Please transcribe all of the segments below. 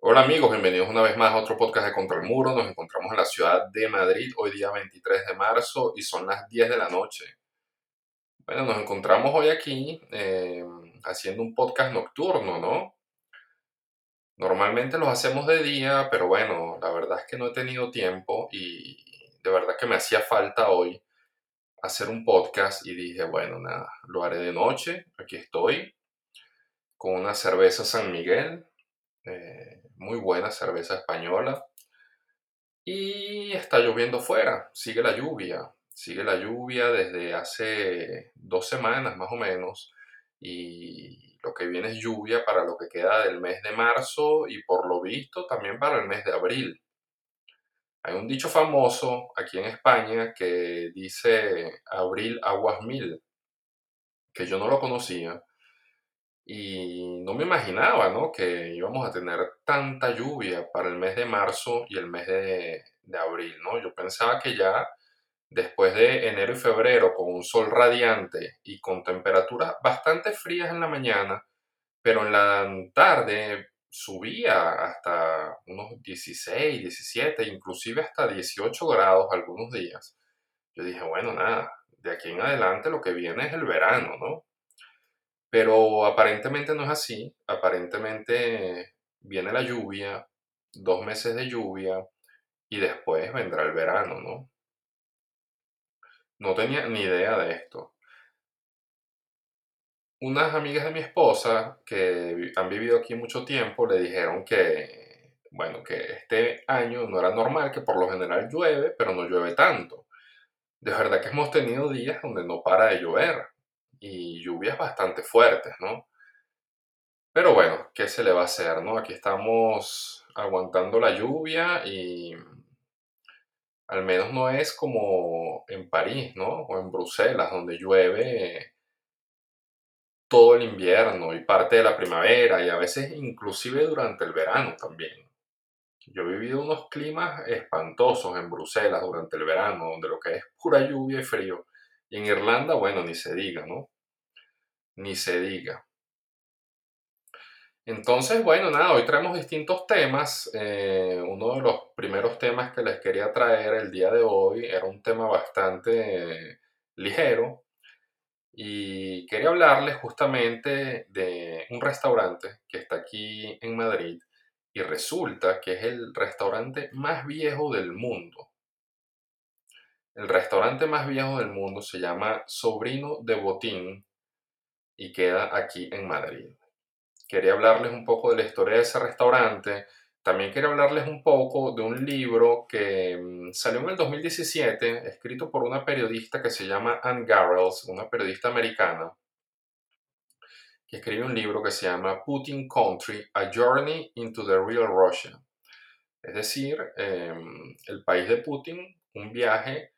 Hola amigos, bienvenidos una vez más a otro podcast de Contra el Muro. Nos encontramos en la ciudad de Madrid hoy día 23 de marzo y son las 10 de la noche. Bueno, nos encontramos hoy aquí eh, haciendo un podcast nocturno, ¿no? Normalmente los hacemos de día, pero bueno, la verdad es que no he tenido tiempo y de verdad que me hacía falta hoy hacer un podcast y dije, bueno, nada, lo haré de noche. Aquí estoy con una cerveza San Miguel. Eh, muy buena cerveza española. Y está lloviendo fuera, sigue la lluvia, sigue la lluvia desde hace dos semanas más o menos. Y lo que viene es lluvia para lo que queda del mes de marzo y por lo visto también para el mes de abril. Hay un dicho famoso aquí en España que dice abril aguas mil, que yo no lo conocía y no me imaginaba, ¿no? Que íbamos a tener tanta lluvia para el mes de marzo y el mes de, abril, ¿no? Yo pensaba que ya después de enero y febrero, con un sol radiante y con temperaturas bastante frías en la mañana, pero en la tarde subía hasta unos 16, 17, inclusive hasta 18 grados algunos días. Yo dije, bueno, nada, de aquí en adelante lo que viene es el verano, ¿no? Pero aparentemente no es así. Aparentemente viene la lluvia, dos meses de lluvia y después vendrá el verano, ¿no? No tenía ni idea de esto. Unas amigas de mi esposa que han vivido aquí mucho tiempo le dijeron que, bueno, que este año no era normal, que por lo general llueve, pero no llueve tanto. De verdad que hemos tenido días donde no para de llover y lluvias bastante fuertes, ¿no? Pero bueno, ¿qué se le va a hacer, no? Aquí estamos aguantando la lluvia y al menos no es como en París, ¿no? O en Bruselas, donde llueve todo el invierno y parte de la primavera y a veces inclusive durante el verano también. Yo he vivido unos climas espantosos en Bruselas durante el verano, donde lo que es pura lluvia y frío. Y en Irlanda, bueno, ni se diga, ¿no? Ni se diga. Entonces, bueno, nada, hoy traemos distintos temas. Eh, uno de los primeros temas que les quería traer el día de hoy era un tema bastante ligero y quería hablarles justamente de un restaurante que está aquí en Madrid y resulta que es el restaurante más viejo del mundo. El restaurante más viejo del mundo se llama Sobrino de Botín y queda aquí en Madrid. Quería hablarles un poco de la historia de ese restaurante. También quería hablarles un poco de un libro que mm, salió en el 2017, escrito por una periodista que se llama Anne Garrels, una periodista americana, que escribe un libro que se llama Putin Country, A Journey into the Real Russia. Es decir, em, el país de Putin, un viaje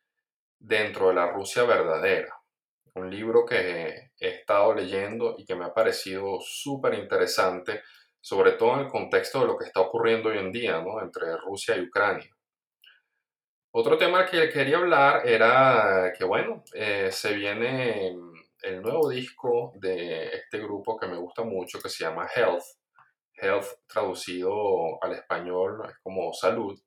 dentro de la Rusia verdadera. Un libro que he estado leyendo y que me ha parecido súper interesante, sobre todo en el contexto de lo que está ocurriendo hoy en día ¿no? entre Rusia y Ucrania. Otro tema que quería hablar era que, bueno, eh, se viene el nuevo disco de este grupo que me gusta mucho, que se llama Health. Health traducido al español es como salud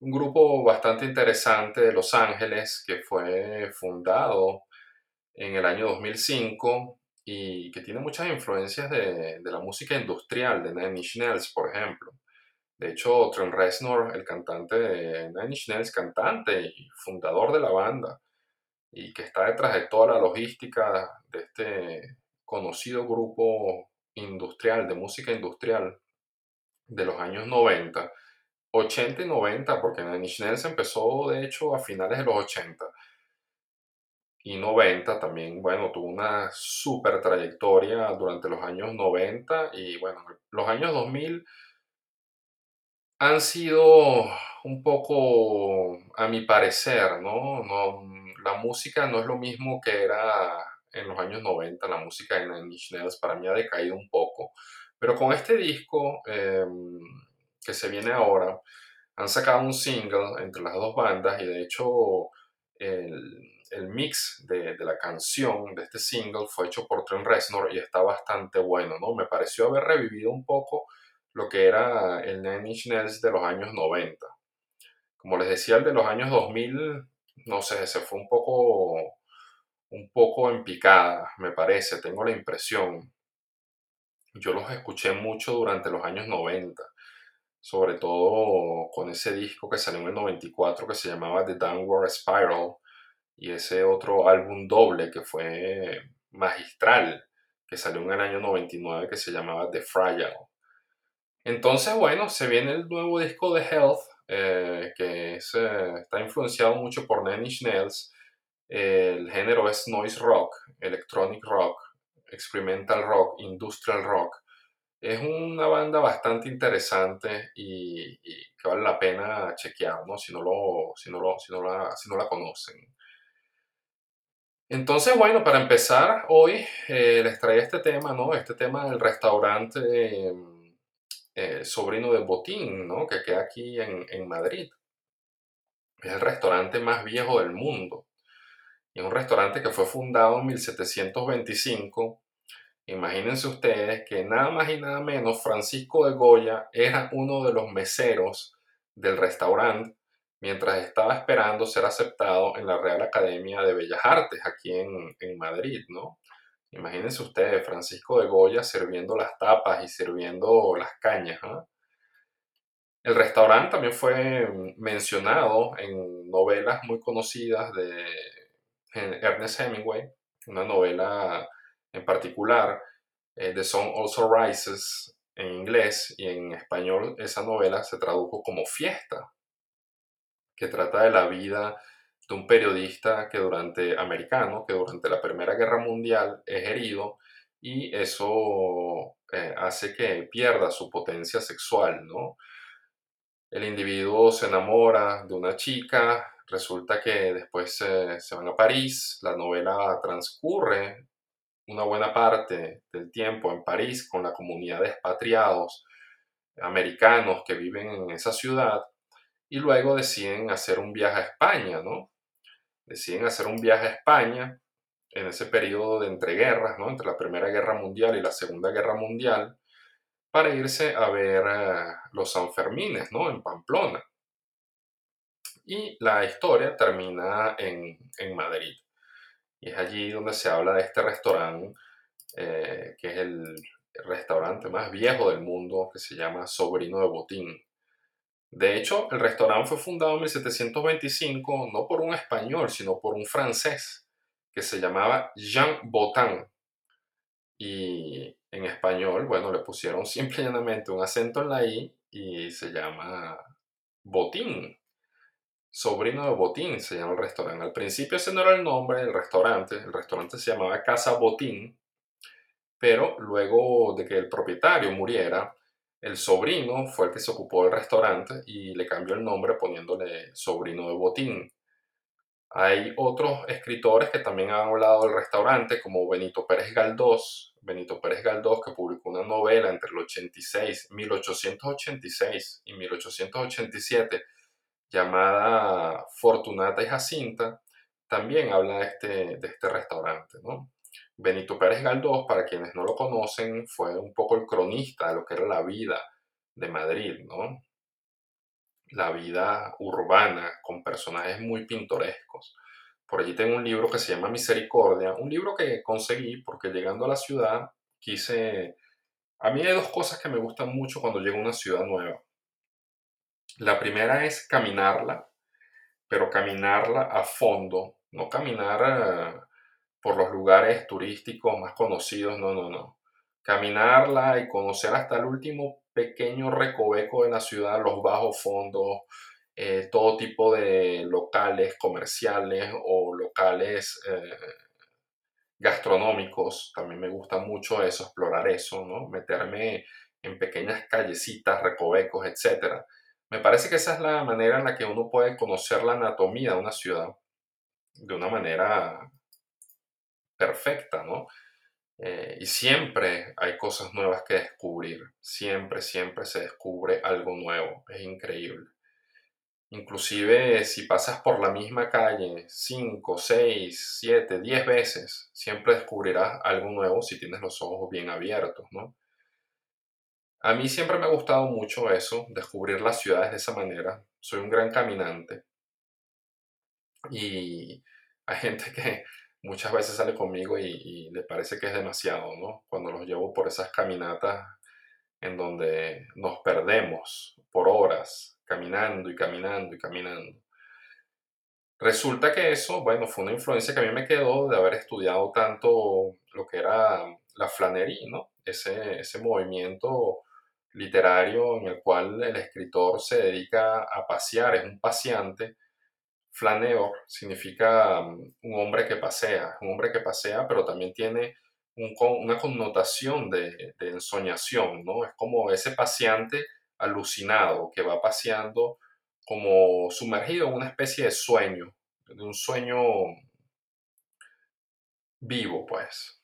un grupo bastante interesante de Los Ángeles que fue fundado en el año 2005 y que tiene muchas influencias de, la música industrial de Nine Inch Nails, por ejemplo. De hecho, Trent Reznor, el cantante de Nine Inch Nails, cantante y fundador de la banda, y que está detrás de toda la logística de este conocido grupo industrial, de música industrial de los años 90, 80 y 90, porque Nine Inch empezó de hecho a finales de los 80 y 90 también, bueno, tuvo una super trayectoria durante los años 90 y bueno, los años 2000 han sido un poco, a mi parecer, ¿no? no la música no es lo mismo que era en los años 90, la música de Nine Inch para mí ha decaído un poco, pero con este disco... Em, que se viene ahora, han sacado un single entre las dos bandas y de hecho el, el mix de, de, la canción de este single fue hecho por Trent Reznor y está bastante bueno, ¿no? Me pareció haber revivido un poco lo que era el Nine Inch Nails de los años 90. Como les decía, el de los años 2000, no sé, se fue un poco, un poco en picada, me parece, tengo la impresión. Yo los escuché mucho durante los años 90, sobre todo con ese disco que salió en el 94 que se llamaba The Downward Spiral y ese otro álbum doble que fue magistral, que salió en el año 99 que se llamaba The Fragile. Entonces, bueno, se viene el nuevo disco de Health, eh, que está influenciado mucho por Nine Inch Nails. el género es noise rock, electronic rock, experimental rock, industrial rock. Es una banda bastante interesante y, que vale la pena chequear, ¿no? Si no, lo, si no, lo, si no, la, si no la conocen. Entonces, bueno, para empezar, hoy eh, les traía este tema, ¿no? Este tema del restaurante em, eh, Sobrino de Botín, ¿no? Que queda aquí en, en, Madrid. Es el restaurante más viejo del mundo. Es un restaurante que fue fundado en 1725. Imagínense ustedes que nada más y nada menos Francisco de Goya era uno de los meseros del restaurante mientras estaba esperando ser aceptado en la Real Academia de Bellas Artes aquí en, Madrid, ¿no? Imagínense ustedes, Francisco de Goya sirviendo las tapas y sirviendo las cañas. ¿no? El restaurante también fue mencionado en novelas muy conocidas de Ernest Hemingway, una novela en particular, eh, The Sun Also Rises en inglés y en español esa novela se tradujo como fiesta que trata de la vida de un periodista que durante americano, que durante la Primera Guerra Mundial es herido y eso eh, hace que pierda su potencia sexual, ¿no? El individuo se enamora de una chica, resulta que después se van a París, la novela transcurre una buena parte del tiempo en París con la comunidad de expatriados americanos que viven en esa ciudad y luego deciden hacer un viaje a España, ¿no? Deciden hacer un viaje a España en ese periodo de entreguerras, ¿no? Entre la Primera Guerra Mundial y la Segunda Guerra Mundial, para irse a ver eh, los Sanfermines, ¿no? En Pamplona. Y la historia termina en, Madrid. Y es allí donde se habla de este restaurante, eh, que es el restaurante más viejo del mundo, que se llama Sobrino de Botín. De hecho, el restaurante fue fundado en 1725 no por un español, sino por un francés que se llamaba Jean Botin. Y en español, bueno, le pusieron simple y llanamente un acento en la I y se llama Botín. Sobrino de Botín se llama el restaurante. Al principio ese no era el nombre del restaurante, el restaurante se llamaba Casa Botín, pero luego de que el propietario muriera, el sobrino fue el que se ocupó del restaurante y le cambió el nombre poniéndole sobrino de botín. Hay otros escritores que también han hablado del restaurante, como Benito Pérez Galdós. Benito Pérez Galdós, que publicó una novela entre el 86, 1886 y 1887, llamada Fortunata y Jacinta, también habla de este, de este restaurante. ¿no? Benito Pérez Galdós, para quienes no lo conocen, fue un poco el cronista de lo que era la vida de Madrid, ¿no? La vida urbana con personajes muy pintorescos. Por allí tengo un libro que se llama Misericordia, un libro que conseguí porque llegando a la ciudad quise... A mí hay dos cosas que me gustan mucho cuando llego a una ciudad nueva. La primera es caminarla, pero caminarla a fondo, no caminar... Eh, por los lugares turísticos más conocidos, no, no, no. Caminarla y conocer hasta el último pequeño recoveco de la ciudad, los bajos fondos, eh, todo tipo de locales comerciales o locales eh, gastronómicos. También me gusta mucho eso, explorar eso, ¿no? Meterme en pequeñas callecitas, recovecos, etc. Me parece que esa es la manera en la que uno puede conocer la anatomía de una ciudad de una manera perfecta, ¿no? Eh, y siempre hay cosas nuevas que descubrir, siempre, siempre se descubre algo nuevo, es increíble. Inclusive si pasas por la misma calle 5, 6, 7, 10 veces, siempre descubrirás algo nuevo si tienes los ojos bien abiertos, ¿no? A mí siempre me ha gustado mucho eso, descubrir las ciudades de esa manera. Soy un gran caminante. Y hay gente que muchas veces sale conmigo y, le parece que es demasiado, ¿no? Cuando los llevo por esas caminatas en donde nos perdemos por horas, caminando y caminando y caminando. Resulta que eso, bueno, fue una influencia que a mí me quedó de haber estudiado tanto lo que era la flanería, ¿no? Ese, ese movimiento literario en el cual el escritor se dedica a pasear, es un paseante. Flaneur significa mm, un hombre que pasea, un hombre que pasea, pero también tiene una connotación de, de ensoñación, ¿no? Es como ese paseante alucinado que va paseando como sumergido en una especie de sueño, de un sueño vivo, pues.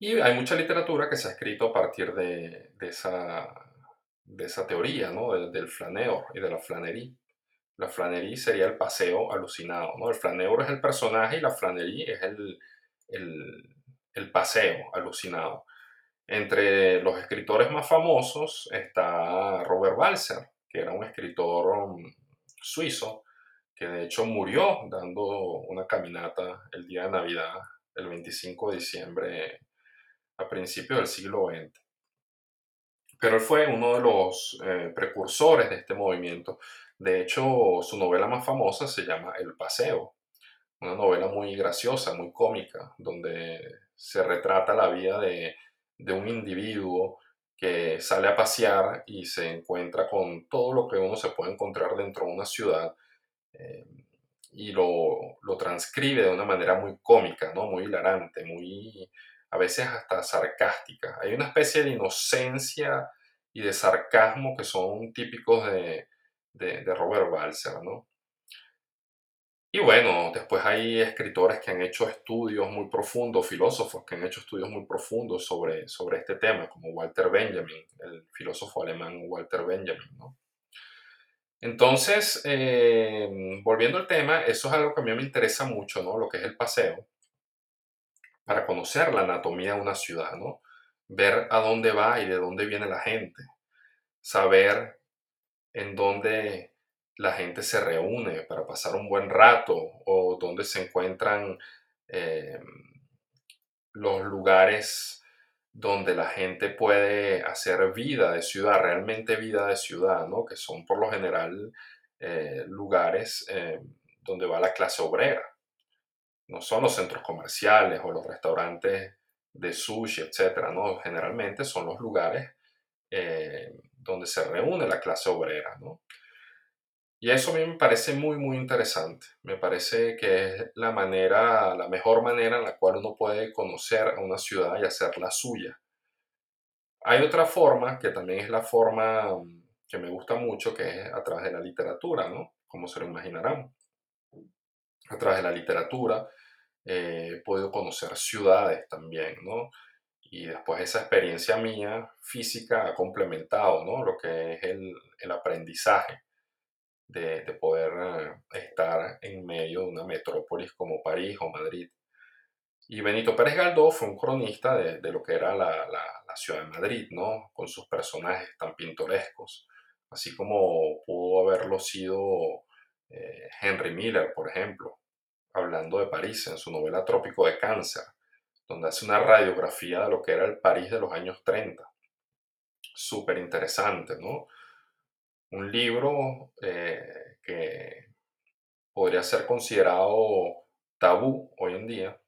Y hay mucha literatura que se ha escrito a partir de, esa, de esa teoría, ¿no? Del, flaneo y de la flanería. La flanería sería el paseo alucinado, ¿no? El flaneur es el personaje y la flanería es el, el, paseo alucinado. Entre los escritores más famosos está Robert Balser, que era un escritor suizo, que de hecho murió dando una caminata el día de Navidad, el 25 de diciembre a principios del siglo XX. Pero él fue uno de los eh, precursores de este movimiento. De hecho, su novela más famosa se llama El Paseo, una novela muy graciosa, muy cómica, donde se retrata la vida de, un individuo que sale a pasear y se encuentra con todo lo que uno se puede encontrar dentro de una ciudad eh, y lo, lo, transcribe de una manera muy cómica, ¿no? muy hilarante, muy a veces hasta sarcástica. Hay una especie de inocencia y de sarcasmo que son típicos de, Robert Balser, ¿no? Y bueno, después hay escritores que han hecho estudios muy profundos, filósofos que han hecho estudios muy profundos sobre, sobre este tema, como Walter Benjamin, el filósofo alemán Walter Benjamin, ¿no? Entonces, eh, volviendo al tema, eso es algo que a mí me interesa mucho, ¿no? Lo que es el paseo para conocer la anatomía de una ciudad, ¿no? Ver a dónde va y de dónde viene la gente. Saber en dónde la gente se reúne para pasar un buen rato o dónde se encuentran eh, los lugares donde la gente puede hacer vida de ciudad, realmente vida de ciudad, ¿no? que son por lo general eh, lugares eh, donde va la clase obrera no son los centros comerciales o los restaurantes de sushi, etcétera, no, generalmente son los lugares eh, donde se reúne la clase obrera, ¿no? Y eso a mí me parece muy, muy interesante. Me parece que es la manera, la mejor manera en la cual uno puede conocer a una ciudad y hacerla suya. Hay otra forma, que también es la forma mm, que me gusta mucho, que es a través de la literatura, ¿no? Como se lo imaginarán. A través de la literatura, eh, he podido conocer ciudades también, ¿no? Y después esa experiencia mía física ha complementado, ¿no? Lo que es el, el aprendizaje de, de, poder eh, estar en medio de una metrópolis como París o Madrid. Y Benito Pérez Galdós fue un cronista de, de lo que era la, la, la, ciudad de Madrid, ¿no? Con sus personajes tan pintorescos, así como pudo haberlo sido eh, Henry Miller, por ejemplo, hablando de París en su novela Trópico de Cáncer, donde hace una radiografía de lo que era el París de los años 30. Súper interesante, ¿no? Un libro eh, que podría ser considerado tabú hoy en día,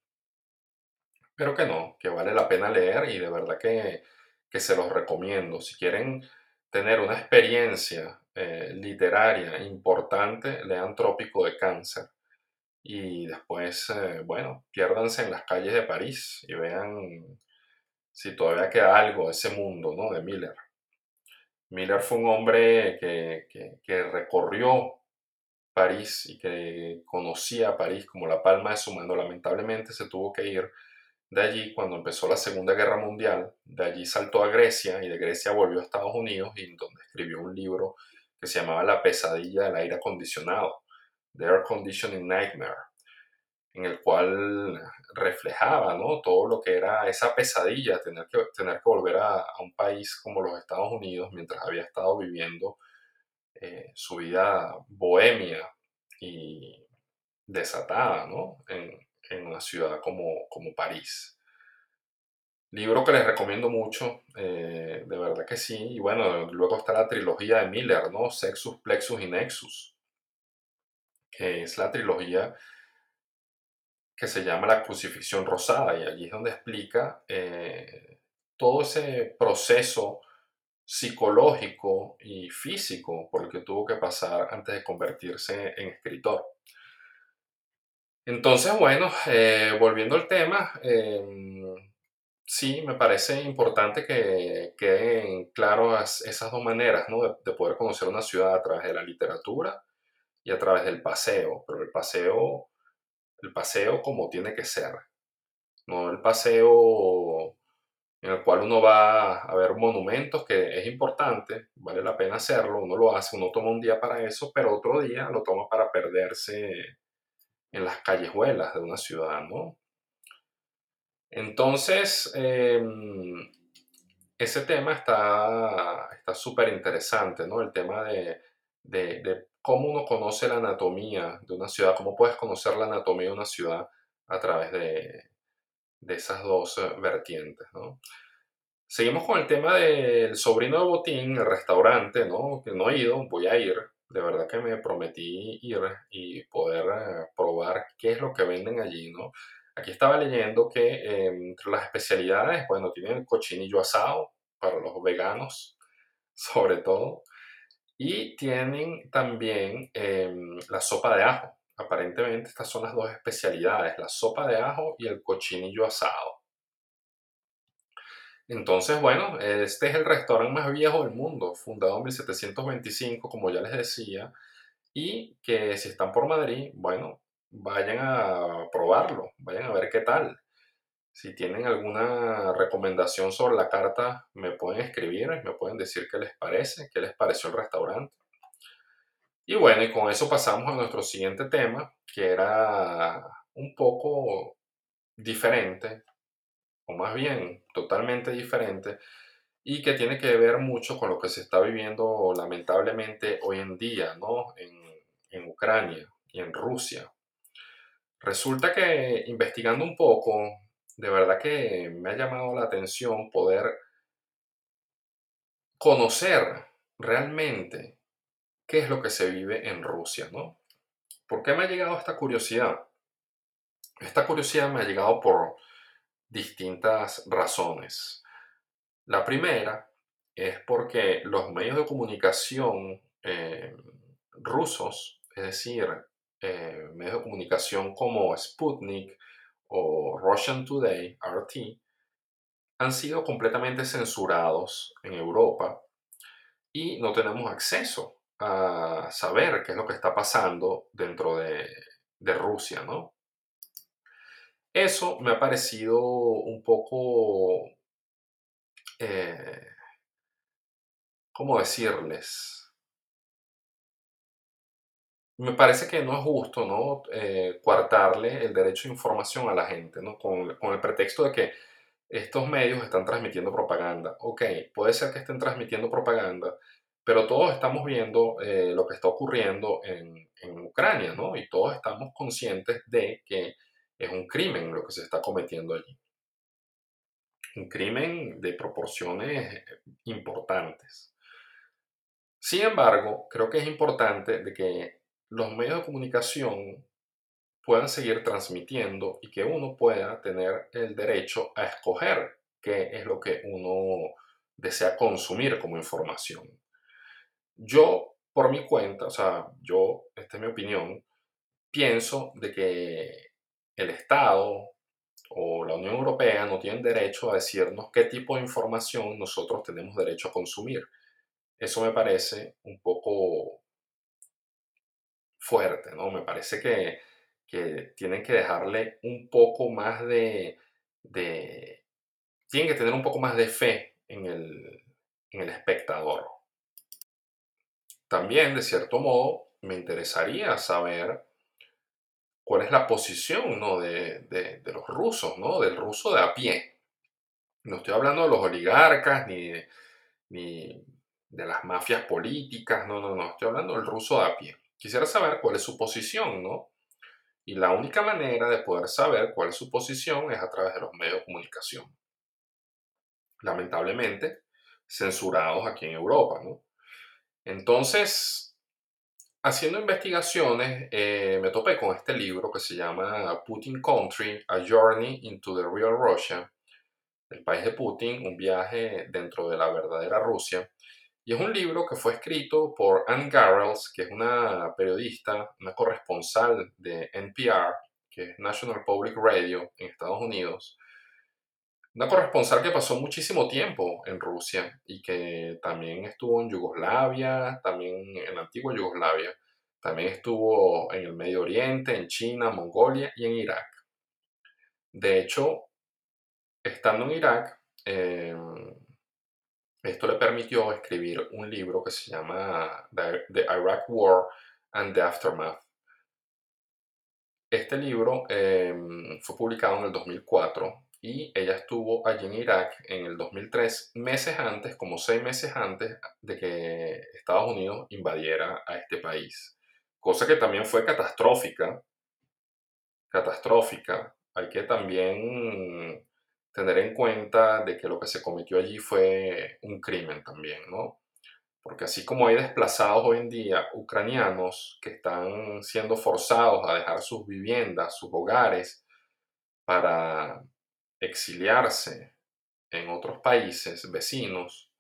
pero que no, que vale la pena leer y de verdad que, se los recomiendo. Si quieren tener una experiencia eh, literaria importante, lean Trópico de Cáncer y después, eh, bueno, piérdanse en las calles de París y vean si todavía queda algo de ese mundo, ¿no? De Miller. Miller fue un hombre que, que, recorrió París y que conocía París como la palma de su mano. Lamentablemente se tuvo que ir de allí cuando empezó la Segunda Guerra Mundial. De allí saltó a Grecia y de Grecia volvió a Estados Unidos y donde escribió un libro que se llamaba La pesadilla del aire acondicionado The Air Conditioning Nightmare. en el cual reflejaba ¿no? todo lo que era esa pesadilla, tener que, tener que volver a, un país como los Estados Unidos mientras había estado viviendo eh, su vida bohemia y desatada ¿no? en, en, una ciudad como, como París. Libro que les recomiendo mucho, eh, de verdad que sí. Y bueno, luego está la trilogía de Miller, ¿no? Sexus, Plexus y Nexus, es la trilogía que se llama La Crucifixión Rosada. Y allí es donde explica eh, todo ese proceso psicológico y físico por el que tuvo que pasar antes de convertirse en escritor. Entonces, bueno, eh, volviendo al tema, em, sí, me parece importante que queden claras esas dos maneras ¿no? de, poder conocer una ciudad a través de la literatura y a través del paseo, pero el paseo, el paseo como tiene que ser, no el paseo en el cual uno va a ver monumentos, que es importante, vale la pena hacerlo, uno lo hace, uno toma un día para eso, pero otro día lo toma para perderse en las callejuelas de una ciudad, ¿no? Entonces, em, ese tema está súper interesante, ¿no? El tema de, cómo uno conoce la anatomía de una ciudad, cómo puedes conocer la anatomía de una ciudad a través de, de esas dos eh, vertientes, ¿no? Seguimos con el tema del sobrino de Botín, el restaurante, ¿no? Que no he ido, voy a ir. De verdad que me prometí ir y poder eh, probar qué es lo que venden allí, ¿no? Aquí estaba leyendo que em, entre las especialidades, bueno, tienen el cochinillo asado para los veganos, sobre todo, y tienen también em, la sopa de ajo. Aparentemente estas son las dos especialidades, la sopa de ajo y el cochinillo asado. Entonces, bueno, este es el restaurante más viejo del mundo, fundado en 1725, como ya les decía, y que si están por Madrid, bueno, vayan a probarlo, vayan a ver qué tal. Si tienen alguna recomendación sobre la carta, me pueden escribir, me pueden decir qué les parece, qué les pareció el restaurante. Y bueno, y con eso pasamos a nuestro siguiente tema, que era un poco diferente, o más bien totalmente diferente, y que tiene que ver mucho con lo que se está viviendo lamentablemente hoy en día, ¿no? En, en Ucrania y en Rusia. Resulta que investigando un poco, de verdad que me ha llamado la atención poder conocer realmente qué es lo que se vive en Rusia, ¿no? ¿Por qué me ha llegado esta curiosidad? Esta curiosidad me ha llegado por distintas razones. La primera es porque los medios de comunicación eh, rusos, es decir, eh, medios de comunicación como Sputnik o Russian Today, RT, han sido completamente censurados en Europa y no tenemos acceso a saber qué es lo que está pasando dentro de, Rusia, ¿no? Eso me ha parecido un poco, eh, ¿cómo decirles? Me parece que no es justo, ¿no? Eh, coartarle el derecho a información a la gente, ¿no? Con, el pretexto de que estos medios están transmitiendo propaganda. Ok, puede ser que estén transmitiendo propaganda, pero todos estamos viendo eh, lo que está ocurriendo en, en, Ucrania, ¿no? Y todos estamos conscientes de que es un crimen lo que se está cometiendo allí. Un crimen de proporciones importantes. Sin embargo, creo que es importante de que los medios de comunicación puedan seguir transmitiendo y que uno pueda tener el derecho a escoger qué es lo que uno desea consumir como información. Yo, por mi cuenta, o sea, yo, esta es mi opinión, pienso de que el Estado o la Unión Europea no tienen derecho a decirnos qué tipo de información nosotros tenemos derecho a consumir. Eso me parece un poco fuerte, ¿no? Me parece que, tienen que dejarle un poco más de, Tienen que tener un poco más de fe en el, en el espectador. También, de cierto modo, me interesaría saber cuál es la posición ¿no? de, de, los rusos, ¿no? del ruso de a pie. No estoy hablando de los oligarcas ni de, ni de las mafias políticas, no, no, no, estoy hablando del ruso de a pie. Quisiera saber cuál es su posición, ¿no? Y la única manera de poder saber cuál es su posición es a través de los medios de comunicación. Lamentablemente, censurados aquí en Europa, ¿no? Entonces, haciendo investigaciones, eh, me topé con este libro que se llama Putin Country, A Journey into the Real Russia, el país de Putin, un viaje dentro de la verdadera Rusia. Y es un libro que fue escrito por Anne Garrels, que es una periodista, una corresponsal de NPR, que es National Public Radio en Estados Unidos. Una corresponsal que pasó muchísimo tiempo en Rusia y que también estuvo en Yugoslavia, también en la antigua Yugoslavia, también estuvo en el Medio Oriente, en China, Mongolia y en Irak. De hecho, estando en Irak, em, esto le permitió escribir un libro que se llama The, Iraq War and the Aftermath. Este libro em, fue publicado en el 2004 y ella estuvo allí en Irak en el 2003, meses antes, como seis meses antes de que Estados Unidos invadiera a este país. Cosa que también fue catastrófica. Catastrófica. Hay que también tener en cuenta de que lo que se cometió allí fue un crimen también, ¿no? Porque así como hay desplazados hoy en día ucranianos que están siendo forzados a dejar sus viviendas, sus hogares, para exiliarse en otros países vecinos,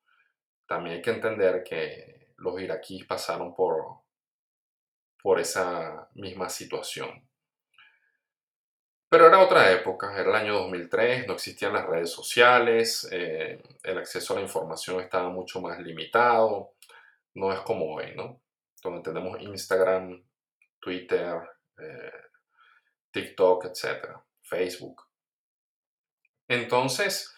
también hay que entender que los iraquíes pasaron por, por esa misma situación. Pero era otra época, era el año 2003, no existían las redes sociales, eh, el acceso a la información estaba mucho más limitado, no es como hoy, ¿no? Donde tenemos Instagram, Twitter, eh, TikTok, etc., Facebook. Entonces,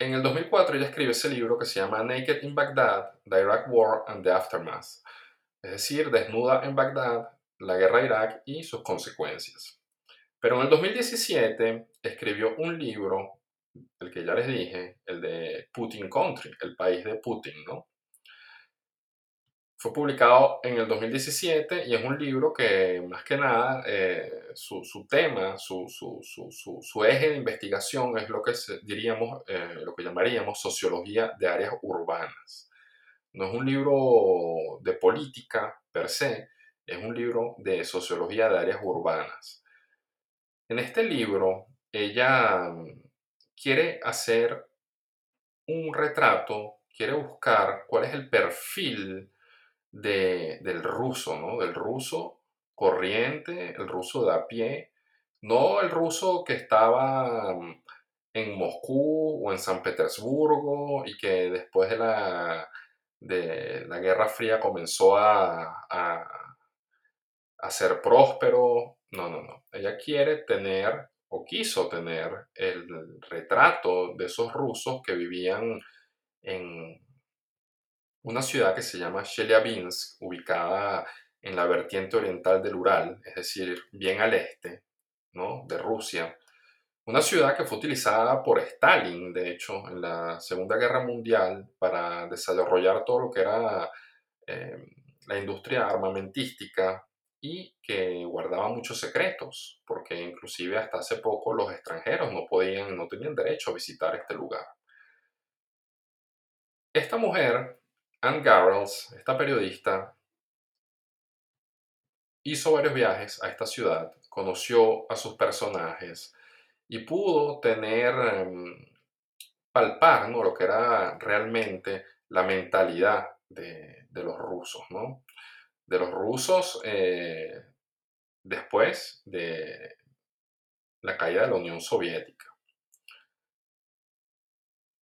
en el 2004 ella escribe ese libro que se llama Naked in Baghdad, The Iraq War and the Aftermath, es decir, Desnuda en Bagdad, la guerra de Irak y sus consecuencias. Pero en el 2017 escribió un libro, el que ya les dije, el de Putin Country, el país de Putin, ¿no? Fue publicado en el 2017 y es un libro que más que nada eh, su, tema, su, eje de investigación es lo que diríamos, eh, lo que llamaríamos sociología de áreas urbanas. No es un libro de política per se, es un libro de sociología de áreas urbanas. En este libro, ella mm, quiere hacer un retrato, quiere buscar cuál es el perfil del ruso, ¿no? Del ruso corriente, el ruso de a pie, no el ruso que estaba mm, en Moscú o en San Petersburgo y que después de la, de la Guerra Fría comenzó a, a ser próspero, no, no, no. Ella quiere tener o quiso tener el retrato de esos rusos que vivían en una ciudad que se llama Chelyabinsk, ubicada en la vertiente oriental del Ural, es decir, bien al este ¿no? de Rusia. Una ciudad que fue utilizada por Stalin, de hecho, en la Segunda Guerra Mundial para desarrollar todo lo que era eh, la industria armamentística y que guardaba muchos secretos, porque inclusive hasta hace poco los extranjeros no podían, no tenían derecho a visitar este lugar. Esta mujer, Anne Garrels, esta periodista, hizo varios viajes a esta ciudad, conoció a sus personajes y pudo tener, em, palpar ¿no? lo que era realmente la mentalidad de, de los rusos, ¿no? De los rusos eh, después de la caída de la Unión Soviética.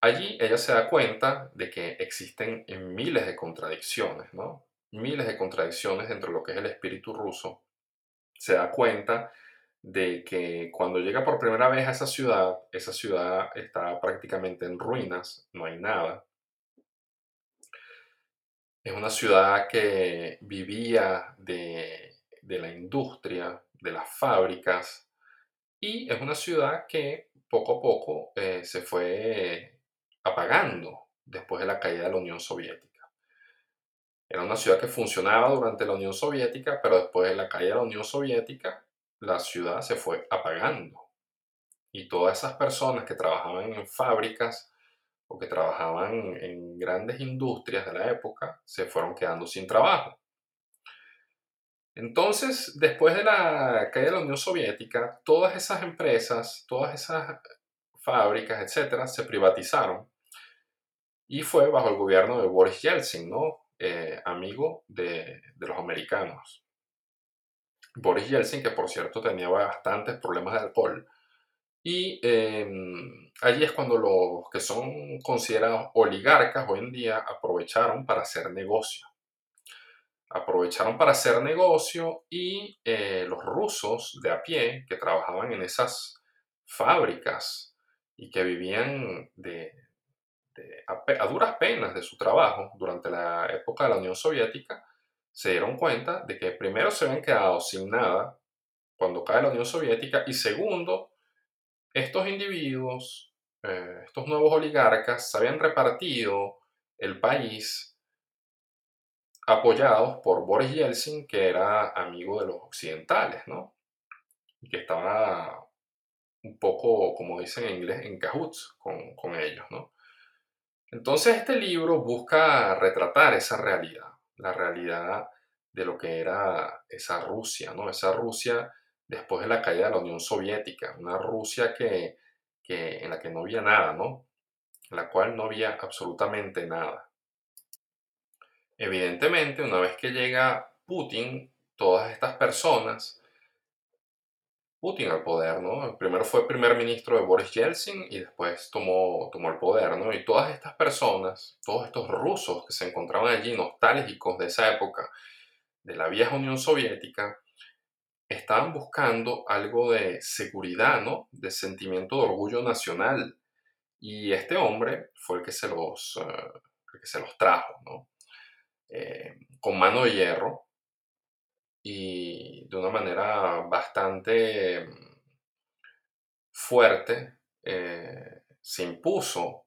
Allí ella se da cuenta de que existen miles de contradicciones, ¿no? Miles de contradicciones dentro de lo que es el espíritu ruso. Se da cuenta de que cuando llega por primera vez a esa ciudad, esa ciudad está prácticamente en ruinas, no hay nada. Es una ciudad que vivía de, la industria, de las fábricas, y es una ciudad que poco a poco eh, se fue apagando después de la caída de la Unión Soviética. Era una ciudad que funcionaba durante la Unión Soviética, pero después de la caída de la Unión Soviética, la ciudad se fue apagando. Y todas esas personas que trabajaban en fábricas o que trabajaban en grandes industrias de la época se fueron quedando sin trabajo. Entonces, después de la caída de la Unión Soviética, todas esas empresas, todas esas fábricas, etcétera, se privatizaron y fue bajo el gobierno de Boris Yeltsin, ¿no? Eh, amigo de, los americanos. Boris Yeltsin, que por cierto tenía bastantes problemas de alcohol, y em, allí es cuando los que son considerados oligarcas hoy en día aprovecharon para hacer negocio. Aprovecharon para hacer negocio y eh, los rusos de a pie que trabajaban en esas fábricas y que vivían de, a, duras penas de su trabajo durante la época de la Unión Soviética, se dieron cuenta de que primero se habían quedado sin nada cuando cae la Unión Soviética y segundo, estos individuos, eh, estos nuevos oligarcas, se habían repartido el país apoyados por Boris Yeltsin, que era amigo de los occidentales, ¿no? Y que estaba un poco, como dicen en inglés, en cahoots con, con ellos, ¿no? Entonces este libro busca retratar esa realidad, la realidad de lo que era esa Rusia, ¿no? Esa Rusia después de la caída de la Unión Soviética, una Rusia que, que, en la que no había nada, ¿no? En la cual no había absolutamente nada. Evidentemente, una vez que llega Putin, todas estas personas, Putin al poder, ¿no? Primero fue primer ministro de Boris Yeltsin y después tomó, tomó el poder, ¿no? Y todas estas personas, todos estos rusos que se encontraban allí, nostálgicos de esa época, de la vieja Unión Soviética, estaban buscando algo de seguridad, ¿no? De sentimiento de orgullo nacional. Y este hombre fue el que se los, eh, que se los trajo, ¿no? Eh, con mano de hierro y de una manera bastante mm, fuerte eh, se impuso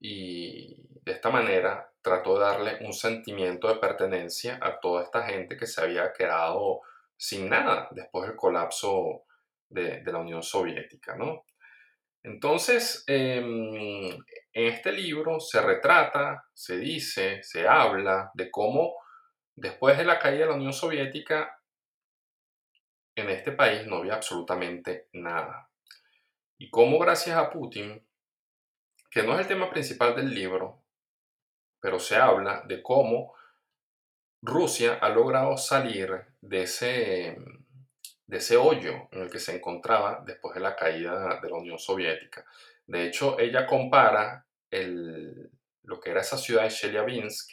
y de esta manera trató de darle un sentimiento de pertenencia a toda esta gente que se había quedado sin nada después del colapso de, la Unión Soviética, ¿no? Entonces, em, en este libro se retrata, se dice, se habla de cómo después de la caída de la Unión Soviética, en este país no había absolutamente nada. Y cómo gracias a Putin, que no es el tema principal del libro, pero se habla de cómo Rusia ha logrado salir de ese de ese hoyo en el que se encontraba después de la caída de la Unión Soviética. De hecho, ella compara el, lo que era esa ciudad de Chelyabinsk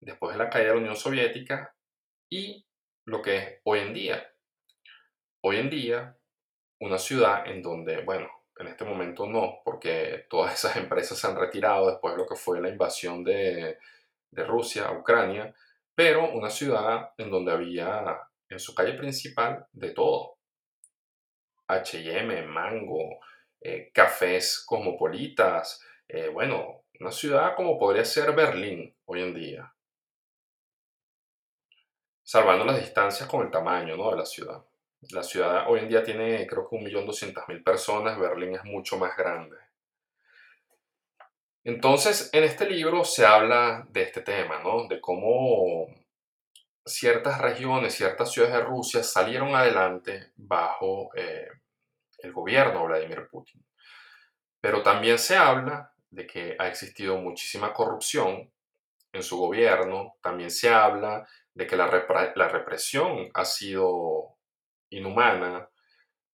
después de la caída de la Unión Soviética y lo que es hoy en día. Hoy en día, una ciudad en donde, bueno, en este momento no, porque todas esas empresas se han retirado después de lo que fue la invasión de, de Rusia a Ucrania, pero una ciudad en donde había en su calle principal de todo. HM, Mango, eh, cafés cosmopolitas, eh, bueno, una ciudad como podría ser Berlín hoy en día. Salvando las distancias con el tamaño ¿no? de la ciudad. La ciudad hoy en día tiene creo que 1.200.000 personas, Berlín es mucho más grande. Entonces, en este libro se habla de este tema, ¿no? De cómo ciertas regiones, ciertas ciudades de Rusia salieron adelante bajo eh, el gobierno de Vladimir Putin. Pero también se habla de que ha existido muchísima corrupción en su gobierno, también se habla de que la, la represión ha sido inhumana,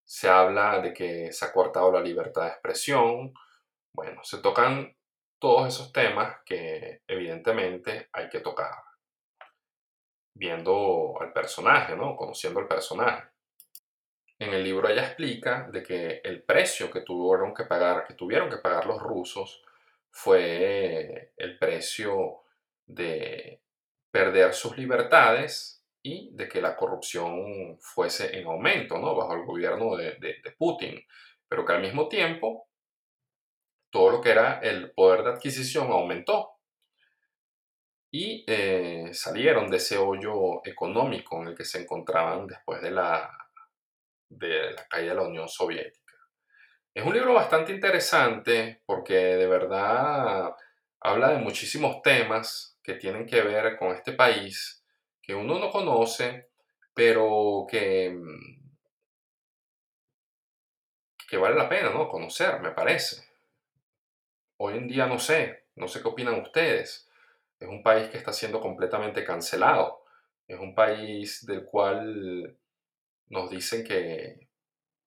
se habla de que se ha cortado la libertad de expresión, bueno, se tocan todos esos temas que evidentemente hay que tocar viendo al personaje, ¿no? Conociendo al personaje. En el libro ella explica de que el precio que tuvieron que pagar, que tuvieron que pagar los rusos, fue el precio de perder sus libertades y de que la corrupción fuese en aumento, ¿no? Bajo el gobierno de, Putin, pero que al mismo tiempo todo lo que era el poder de adquisición aumentó y eh, salieron de ese hoyo económico en el que se encontraban después de la, de la caída de la Unión Soviética. Es un libro bastante interesante porque de verdad habla de muchísimos temas que tienen que ver con este país que uno no conoce, pero que, mm, que vale la pena ¿no? conocer, me parece. Hoy en día no sé, no sé qué opinan ustedes. Es un país que está siendo completamente cancelado. Es un país del cual nos dicen que,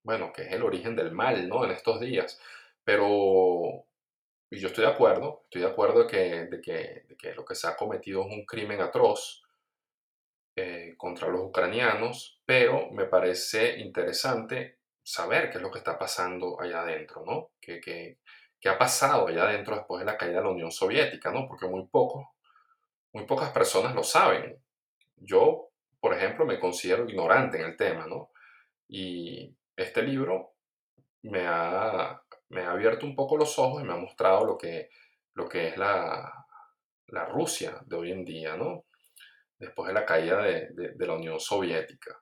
bueno, que es el origen del mal, ¿no? En estos días. Pero y yo estoy de acuerdo, estoy de acuerdo de que, de que, de que lo que se ha cometido es un crimen atroz eh, contra los ucranianos, pero me parece interesante saber qué es lo que está pasando allá adentro, ¿no? ¿Qué, qué, qué ha pasado allá adentro después de la caída de la Unión Soviética, ¿no? Porque muy, poco, muy pocas personas lo saben. Yo, por ejemplo, me considero ignorante en el tema, ¿no? Y este libro me ha me ha abierto un poco los ojos y me ha mostrado lo que, lo que es la, la Rusia de hoy en día, ¿no? Después de la caída de, de, la Unión Soviética.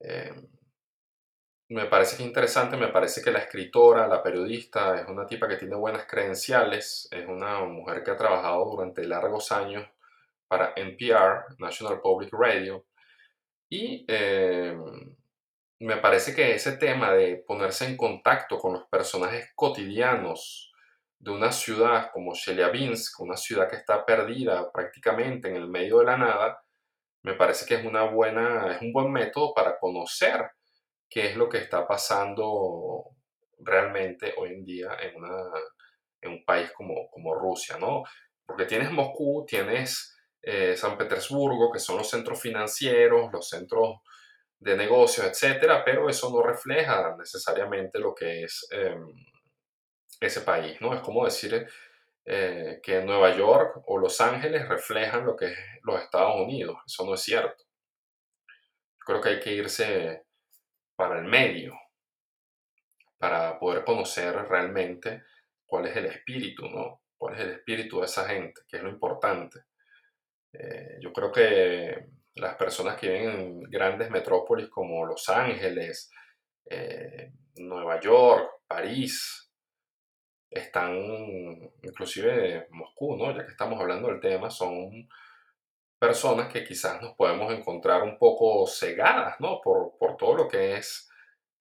Eh, me parece que es interesante, me parece que la escritora, la periodista, es una tipa que tiene buenas credenciales, es una mujer que ha trabajado durante largos años para NPR, National Public Radio, y eh, me parece que ese tema de ponerse en contacto con los personajes cotidianos de una ciudad como Chelyabinsk, una ciudad que está perdida prácticamente en el medio de la nada, me parece que es, una buena, es un buen método para conocer qué es lo que está pasando realmente hoy en día en, en un país como, como Rusia, ¿no? Porque tienes Moscú, tienes eh, San Petersburgo, que son los centros financieros, los centros de negocios, etcétera, pero eso no refleja necesariamente lo que es em, ese país, ¿no? Es como decir eh, que Nueva York o Los Ángeles reflejan lo que es los Estados Unidos, eso no es cierto. creo que hay que irse para el medio para poder conocer realmente cuál es el espíritu, ¿no? Cuál es el espíritu de esa gente, que es lo importante. Eh, yo creo que las personas que viven en grandes metrópolis como Los Ángeles, eh, Nueva York, París, están, inclusive Moscú, ¿no? ya que estamos hablando del tema, son personas que quizás nos podemos encontrar un poco cegadas ¿no? por, todo lo que es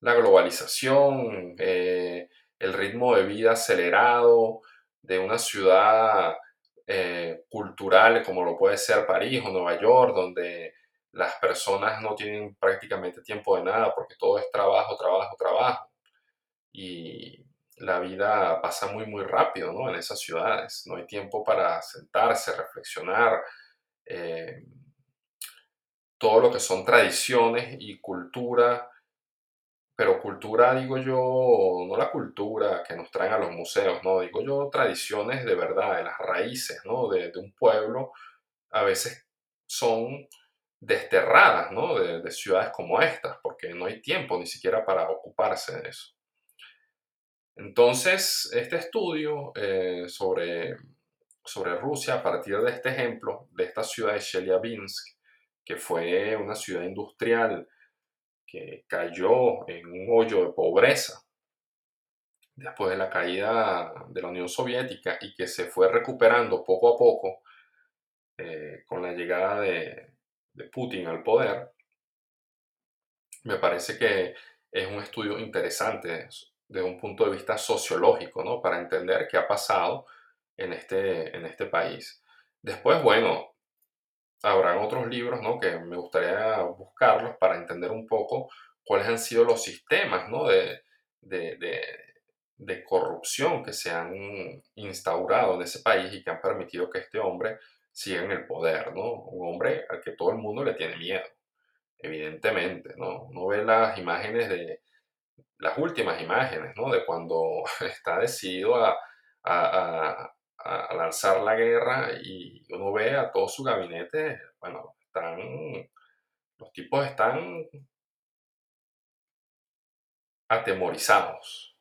la globalización, eh, el ritmo de vida acelerado de una ciudad eh, culturales como lo puede ser París o Nueva York, donde las personas no tienen prácticamente tiempo de nada porque todo es trabajo, trabajo, trabajo. Y la vida pasa muy, muy rápido ¿no? en esas ciudades. No hay tiempo para sentarse, reflexionar. Eh, todo lo que son tradiciones y cultura pero cultura, digo yo, no la cultura que nos traen a los museos, no, digo yo tradiciones de verdad, de las raíces, ¿no? De, un pueblo, a veces son desterradas, ¿no? De, ciudades como estas, porque no hay tiempo ni siquiera para ocuparse de eso. Entonces, este estudio eh, sobre, sobre Rusia, a partir de este ejemplo, de esta ciudad de Chelyabinsk, que fue una ciudad industrial, que cayó en un hoyo de pobreza después de la caída de la Unión Soviética y que se fue recuperando poco a poco eh, con la llegada de, Putin al poder, me parece que es un estudio interesante desde un punto de vista sociológico, ¿no? Para entender qué ha pasado en este, en este país. Después, bueno, habrán otros libros ¿no? que me gustaría buscarlos para entender un poco cuáles han sido los sistemas ¿no? de, de, de, corrupción que se han instaurado en ese país y que han permitido que este hombre siga en el poder, ¿no? Un hombre al que todo el mundo le tiene miedo, evidentemente, ¿no? Uno ve las imágenes de, las últimas imágenes, ¿no? De cuando está decidido a, a lanzar la guerra y uno ve a todo su gabinete, bueno, están Los tipos están atemorizados.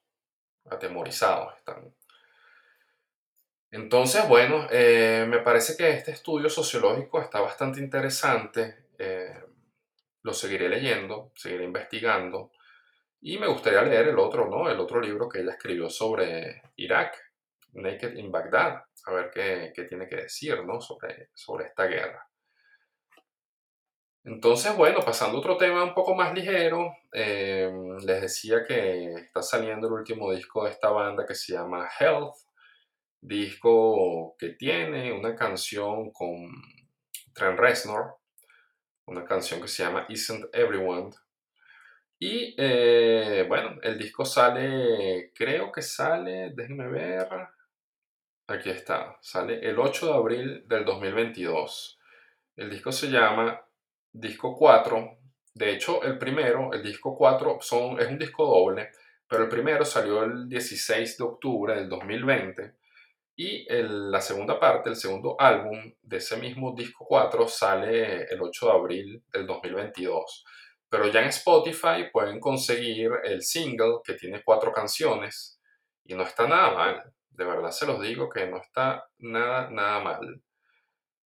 Atemorizados están. Entonces, bueno, eh, me parece que este estudio sociológico está bastante interesante. Eh, lo seguiré leyendo, seguiré investigando. Y me gustaría leer el otro, ¿no? El otro libro que ella escribió sobre Irak, Naked in Baghdad, a ver qué, tiene que decir, ¿no? Sobre, sobre esta guerra. Entonces, bueno, pasando a otro tema un poco más ligero, eh, les decía que está saliendo el último disco de esta banda que se llama Health, disco que tiene una canción con Trent Reznor, una canción que se llama Isn't Everyone. Y eh, bueno, el disco sale, creo que sale, déjenme ver, aquí está, sale el 8 de abril del 2022. El disco se llama disco 4. De hecho, el primero, el disco 4, son, es un disco doble, pero el primero salió el 16 de octubre del 2020 y la segunda parte, el segundo álbum de ese mismo disco 4 sale el 8 de abril del 2022. Pero ya en Spotify pueden conseguir el single que tiene cuatro canciones y no está nada mal. De verdad se los digo que no está nada, nada mal.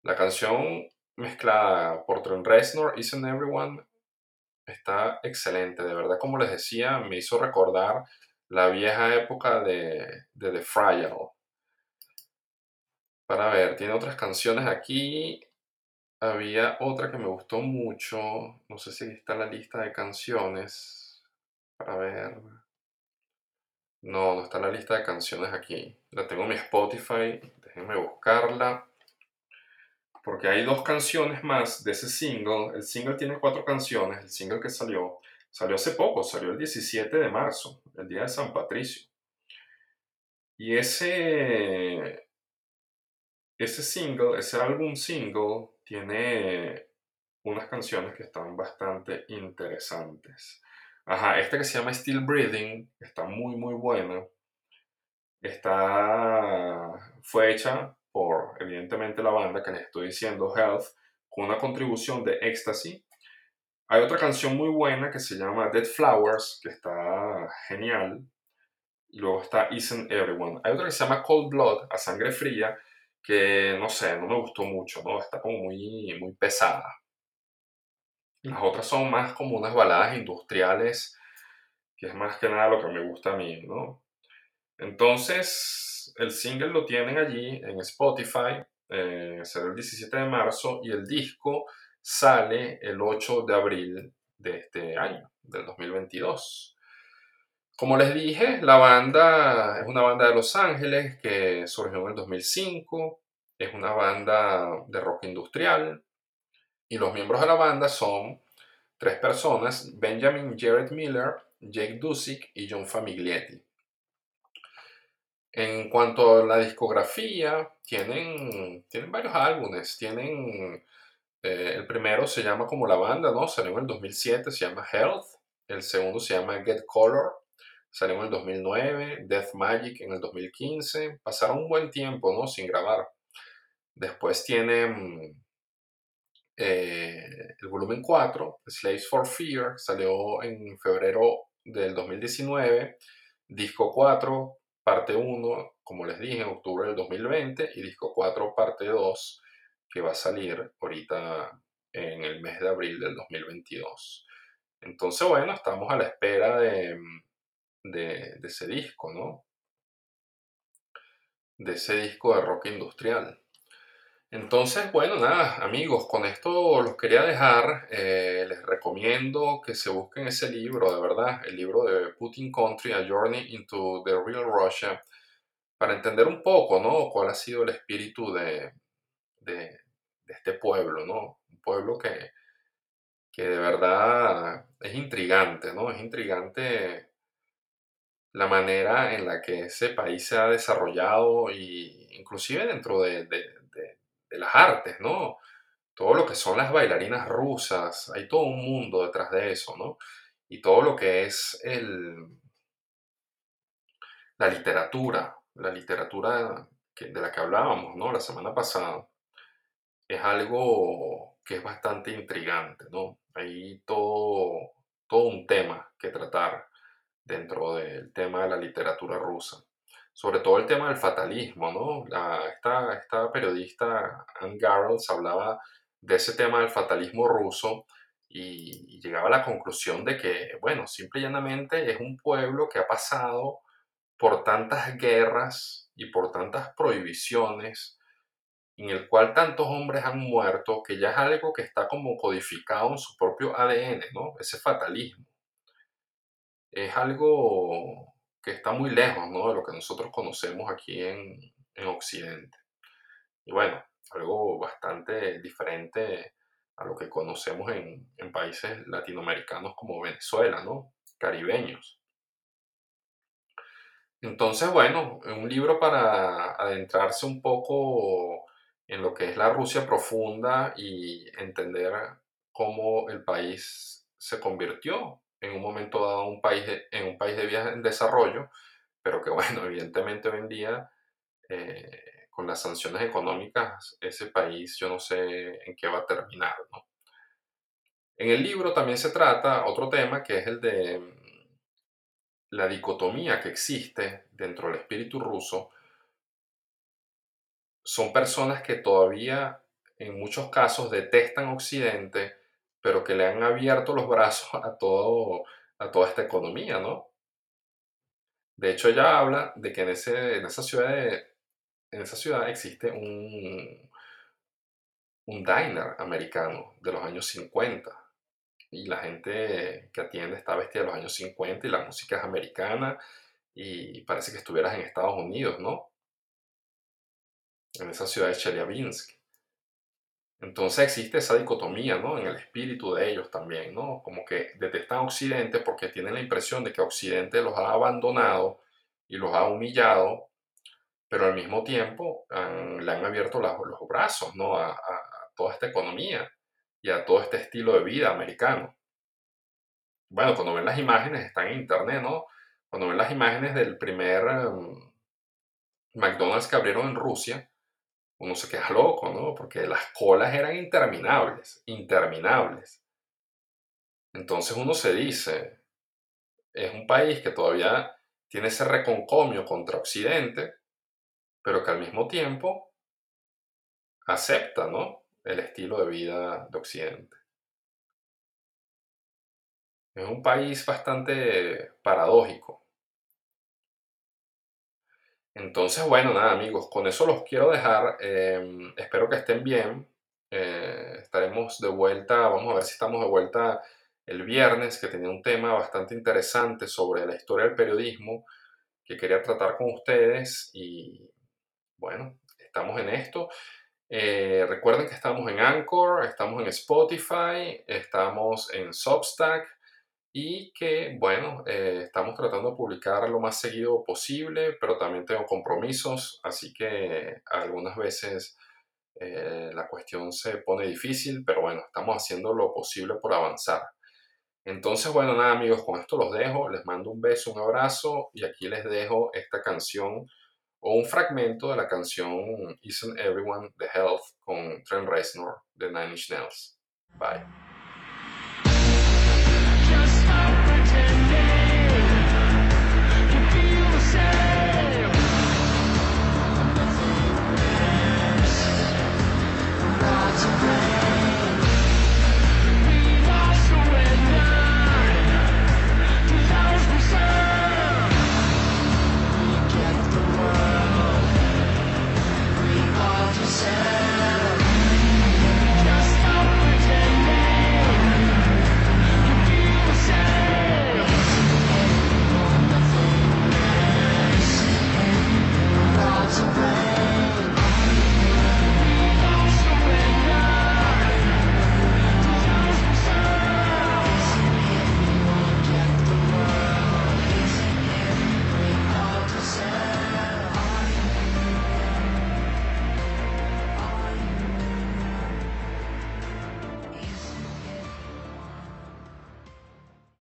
La canción mezclada por Trent Reznor, Isn't Everyone, está excelente. De verdad, como les decía, me hizo recordar la vieja época de, de The Fragile. Para ver, tiene otras canciones aquí. Había otra que me gustó mucho. No sé si está la lista de canciones. Para ver. No, no está la lista de canciones aquí. La tengo en mi Spotify. Déjenme buscarla porque hay dos canciones más de ese single. El single tiene cuatro canciones, el single que salió, salió hace poco, salió el 17 de marzo, el día de San Patricio. Y ese, ese single, ese álbum single, tiene unas canciones que están bastante interesantes. Ajá, esta que se llama Still Breathing está muy, muy buena. Está, fue hecha por evidentemente la banda que les estoy diciendo, Health, con una contribución de Ecstasy. Hay otra canción muy buena que se llama Dead Flowers, que está genial. Y luego está Isn't Everyone. Hay otra que se llama Cold Blood, a sangre fría, que no sé, no me gustó mucho, ¿no? Está como muy, muy pesada. Las otras son más como unas baladas industriales, que es más que nada lo que me gusta a mí, ¿no? Entonces, el single lo tienen allí en Spotify, eh, será el 17 de marzo, y el disco sale el 8 de abril de este año, del 2022. Como les dije, la banda es una banda de Los Ángeles que surgió en el 2005, es una banda de rock industrial, y los miembros de la banda son tres personas, Benjamin Jared Miller, Jake Dusick y John Famiglietti. En cuanto a la discografía, tienen, tienen varios álbumes. Tienen, eh, el primero se llama como la banda, ¿no? Salió en el 2007, se llama Health. El segundo se llama Get Color, salió en el 2009. Death Magic en el 2015. Pasaron un buen tiempo, ¿no? Sin grabar. Después tienen eh, el volumen 4, Slaves for Fear, salió en febrero del 2019. Disco 4, parte 1, como les dije, en octubre del 2020 y disco 4, parte 2, que va a salir ahorita en el mes de abril del 2022. Entonces, bueno, estamos a la espera de, de, de ese disco, ¿no? De ese disco de rock industrial. Entonces, bueno, nada, amigos, con esto los quería dejar. Eh, les recomiendo que se busquen ese libro, de verdad, el libro de Putin Country, A Journey into the Real Russia, para entender un poco, ¿no? Cuál ha sido el espíritu de, de, este pueblo, ¿no? Un pueblo que, que de verdad es intrigante, ¿no? Es intrigante la manera en la que ese país se ha desarrollado y inclusive dentro de de las artes, ¿no? Todo lo que son las bailarinas rusas, hay todo un mundo detrás de eso, ¿no? Y todo lo que es el, la literatura, la literatura de la que hablábamos, ¿no? La semana pasada, es algo que es bastante intrigante, ¿no? hay todo, todo un tema que tratar dentro del tema de la literatura rusa. Sobre todo el tema del fatalismo, ¿no? esta, esta periodista Anne Garrels hablaba de ese tema del fatalismo ruso y, llegaba a la conclusión de que, bueno, simple y llanamente es un pueblo que ha pasado por tantas guerras y por tantas prohibiciones, en el cual tantos hombres han muerto, que ya es algo que está como codificado en su propio ADN, ¿no? Ese fatalismo. Es algo que está muy lejos, ¿no? De lo que nosotros conocemos aquí en, en Occidente. Y bueno, algo bastante diferente a lo que conocemos en, países latinoamericanos como Venezuela, ¿no? Caribeños. Entonces, bueno, un libro para adentrarse un poco en lo que es la Rusia profunda y entender cómo el país se convirtió en un momento dado un país en un país de vías en desarrollo, pero que bueno, evidentemente hoy en día eh, con las sanciones económicas ese país yo no sé en qué va a terminar, ¿no? En el libro también se trata otro tema que es el de mm, la dicotomía que existe dentro del espíritu ruso. Son personas que todavía en muchos casos detestan Occidente, pero que le han abierto los brazos a, todo, a toda esta economía, ¿no? De hecho, ella habla de que en, ese, en, esa, ciudad en esa ciudad existe un, un diner americano de los años 50 y la gente que atiende está vestida de los años 50 y la música es americana y parece que estuvieras en Estados Unidos, ¿no? En esa ciudad de Chelyabinsk. Entonces existe esa dicotomía, ¿no? En el espíritu de ellos también, ¿no? Como que detestan a Occidente porque tienen la impresión de que Occidente los ha abandonado y los ha humillado, pero al mismo tiempo le han abierto los, brazos, ¿no? a toda esta economía y a todo este estilo de vida americano. Bueno, cuando ven las imágenes, están en internet, ¿no? Cuando ven las imágenes del primer em, McDonald's que abrieron en Rusia, uno se queda loco, ¿no? Porque las colas eran interminables, interminables. Entonces uno se dice, es un país que todavía tiene ese reconcomio contra Occidente, pero que al mismo tiempo acepta, ¿no? el estilo de vida de Occidente. Es un país bastante paradójico. Entonces, bueno, nada amigos, con eso los quiero dejar. Em, espero que estén bien. Eh, estaremos de vuelta, vamos a ver si estamos de vuelta el viernes, que tenía un tema bastante interesante sobre la historia del periodismo que quería tratar con ustedes. Y bueno, estamos en esto. Eh, recuerden que estamos en Anchor, estamos en Spotify, estamos en Substack y que, bueno, eh, estamos tratando de publicar lo más seguido posible, pero también tengo compromisos, así que algunas veces eh, la cuestión se pone difícil, pero bueno, estamos haciendo lo posible por avanzar. Entonces, bueno, nada amigos, con esto los dejo, les mando un beso, un abrazo y aquí les dejo esta canción o un fragmento de la canción Isn't Everyone the Health con Trent Reznor de Nine Inch Nails. Bye.